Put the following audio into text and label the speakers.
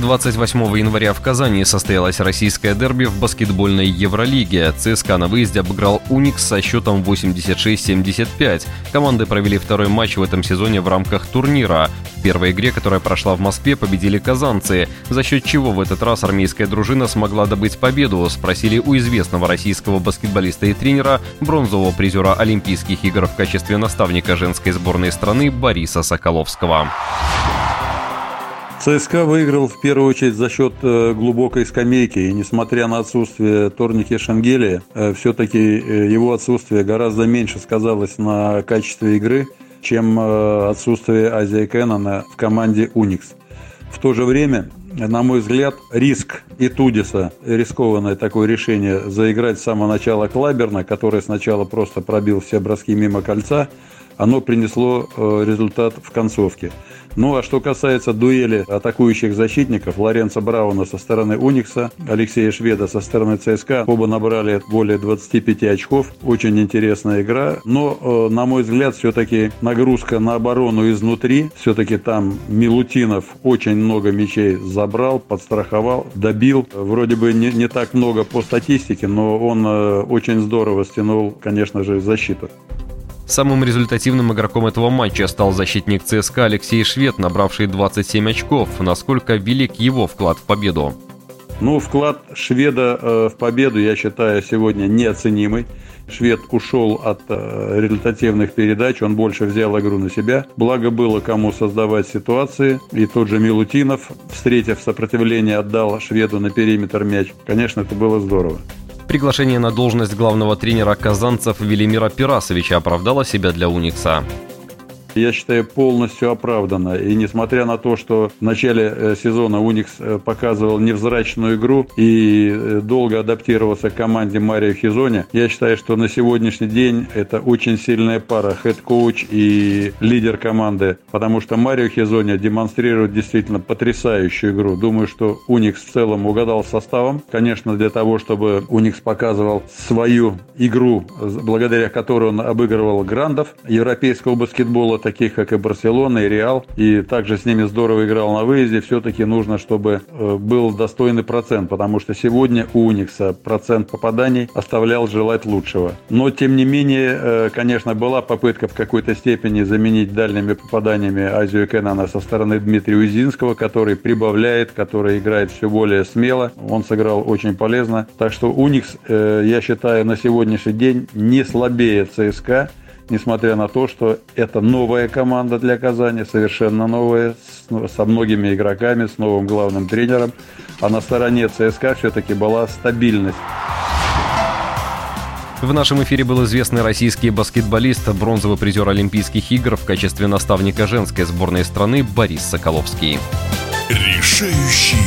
Speaker 1: 28 января в Казани состоялось российское дерби в баскетбольной Евролиге. ЦСКА на выезде обыграл «Уникс» со счетом 86-75. Команды провели второй матч в этом сезоне в рамках турнира. В первой игре, которая прошла в Москве, победили казанцы. За счет чего в этот раз армейская дружина смогла добыть победу, спросили у известного российского баскетболиста и тренера, бронзового призера Олимпийских игр в качестве наставника женской сборной страны Бориса Соколовского.
Speaker 2: ЦСКА выиграл в первую очередь за счет э, глубокой скамейки. И несмотря на отсутствие Торники Шангелия, э, все-таки э, его отсутствие гораздо меньше сказалось на качестве игры, чем отсутствие Азия Кеннона в команде Уникс. В то же время, на мой взгляд, риск и Тудиса, рискованное такое решение заиграть с самого начала Клаберна, который сначала просто пробил все броски мимо кольца, оно принесло результат в концовке. Ну а что касается дуэли атакующих защитников, Лоренцо Брауна со стороны Уникса, Алексея Шведа со стороны ЦСКА, оба набрали более 25 очков. Очень интересная игра. Но, э, на мой взгляд, все-таки нагрузка на оборону изнутри. Все-таки там Милутинов очень много мячей забрал, подстраховал, добил. Вроде бы не, не так много по статистике, но он э, очень здорово стянул, конечно же, защиту.
Speaker 1: Самым результативным игроком этого матча стал защитник ЦСКА Алексей Швед, набравший 27 очков. Насколько велик его вклад в победу?
Speaker 2: Ну, вклад шведа э, в победу, я считаю, сегодня неоценимый. Швед ушел от э, результативных передач, он больше взял игру на себя. Благо было кому создавать ситуации. И тот же Милутинов, встретив сопротивление, отдал шведу на периметр мяч. Конечно, это было здорово.
Speaker 1: Приглашение на должность главного тренера казанцев Велимира Перасовича оправдало себя для Уникса
Speaker 2: я считаю, полностью оправдано. И несмотря на то, что в начале э, сезона Уникс э, показывал невзрачную игру и э, долго адаптировался к команде Марио Хезоня, я считаю, что на сегодняшний день это очень сильная пара head coach и лидер команды, потому что Марио Хезоня демонстрирует действительно потрясающую игру. Думаю, что Уникс в целом угадал составом. Конечно, для того, чтобы Уникс показывал свою игру, благодаря которой он обыгрывал грандов европейского баскетбола, таких как и Барселона, и Реал, и также с ними здорово играл на выезде, все-таки нужно, чтобы э, был достойный процент, потому что сегодня у Уникса процент попаданий оставлял желать лучшего. Но, тем не менее, э, конечно, была попытка в какой-то степени заменить дальними попаданиями Азию Кеннана со стороны Дмитрия Узинского, который прибавляет, который играет все более смело. Он сыграл очень полезно. Так что Уникс, э, я считаю, на сегодняшний день не слабее ЦСКА несмотря на то, что это новая команда для Казани, совершенно новая, со многими игроками, с новым главным тренером. А на стороне ЦСКА все-таки была стабильность.
Speaker 1: В нашем эфире был известный российский баскетболист, бронзовый призер Олимпийских игр в качестве наставника женской сборной страны Борис Соколовский.
Speaker 3: Решающий